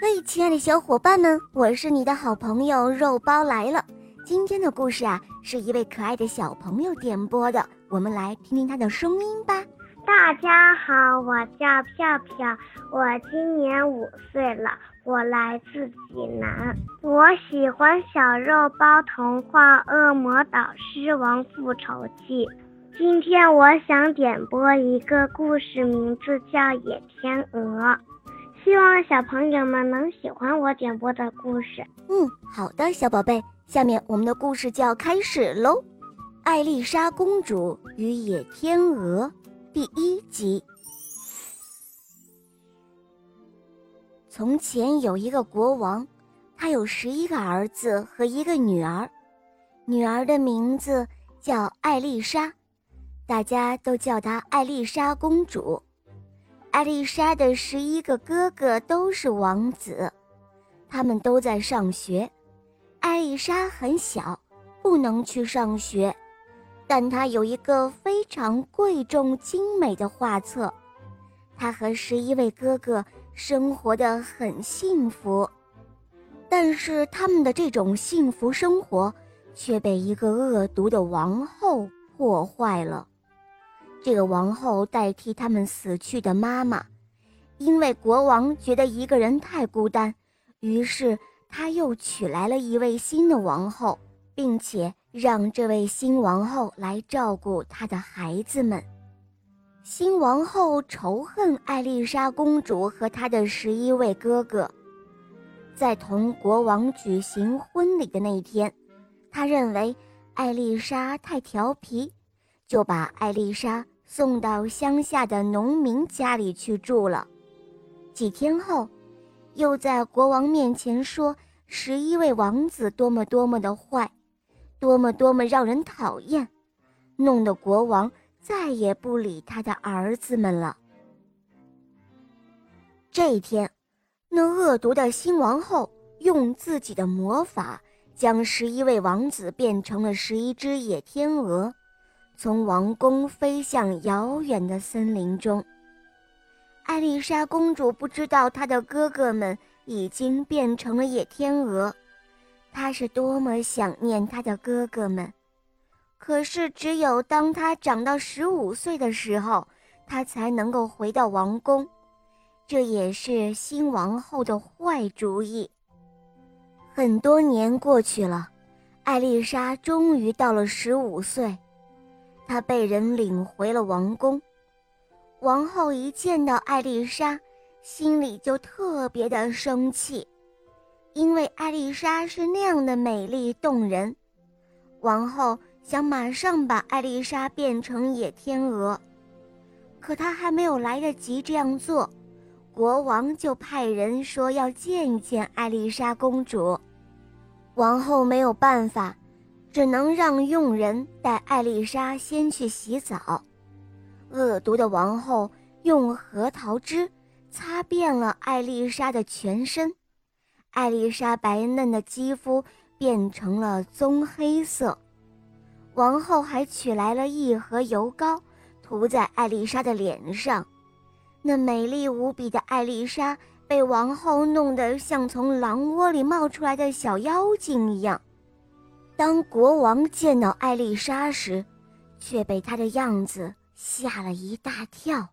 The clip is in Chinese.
嘿，亲爱的小伙伴们，我是你的好朋友肉包来了。今天的故事啊，是一位可爱的小朋友点播的，我们来听听他的声音吧。大家好，我叫票票，我今年五岁了，我来自济南，我喜欢小肉包童话《恶魔岛狮王复仇记》。今天我想点播一个故事，名字叫《野天鹅》，希望小朋友们能喜欢我点播的故事。嗯，好的，小宝贝，下面我们的故事就要开始喽，《艾丽莎公主与野天鹅》第一集。从前有一个国王，他有十一个儿子和一个女儿，女儿的名字叫艾丽莎。大家都叫她艾丽莎公主。艾丽莎的十一个哥哥都是王子，他们都在上学。艾丽莎很小，不能去上学，但她有一个非常贵重精美的画册。她和十一位哥哥生活的很幸福，但是他们的这种幸福生活却被一个恶毒的王后破坏了。这个王后代替他们死去的妈妈，因为国王觉得一个人太孤单，于是他又娶来了一位新的王后，并且让这位新王后来照顾他的孩子们。新王后仇恨艾丽莎公主和她的十一位哥哥，在同国王举行婚礼的那一天，她认为艾丽莎太调皮。就把艾丽莎送到乡下的农民家里去住了。几天后，又在国王面前说十一位王子多么多么的坏，多么多么让人讨厌，弄得国王再也不理他的儿子们了。这一天，那恶毒的新王后用自己的魔法，将十一位王子变成了十一只野天鹅。从王宫飞向遥远的森林中。艾丽莎公主不知道她的哥哥们已经变成了野天鹅，她是多么想念她的哥哥们。可是，只有当她长到十五岁的时候，她才能够回到王宫。这也是新王后的坏主意。很多年过去了，艾丽莎终于到了十五岁。她被人领回了王宫，王后一见到艾丽莎，心里就特别的生气，因为艾丽莎是那样的美丽动人。王后想马上把艾丽莎变成野天鹅，可她还没有来得及这样做，国王就派人说要见一见艾丽莎公主。王后没有办法。只能让佣人带艾丽莎先去洗澡。恶毒的王后用核桃汁擦遍了艾丽莎的全身，艾丽莎白嫩的肌肤变成了棕黑色。王后还取来了一盒油膏，涂在艾丽莎的脸上。那美丽无比的艾丽莎被王后弄得像从狼窝里冒出来的小妖精一样。当国王见到艾丽莎时，却被她的样子吓了一大跳。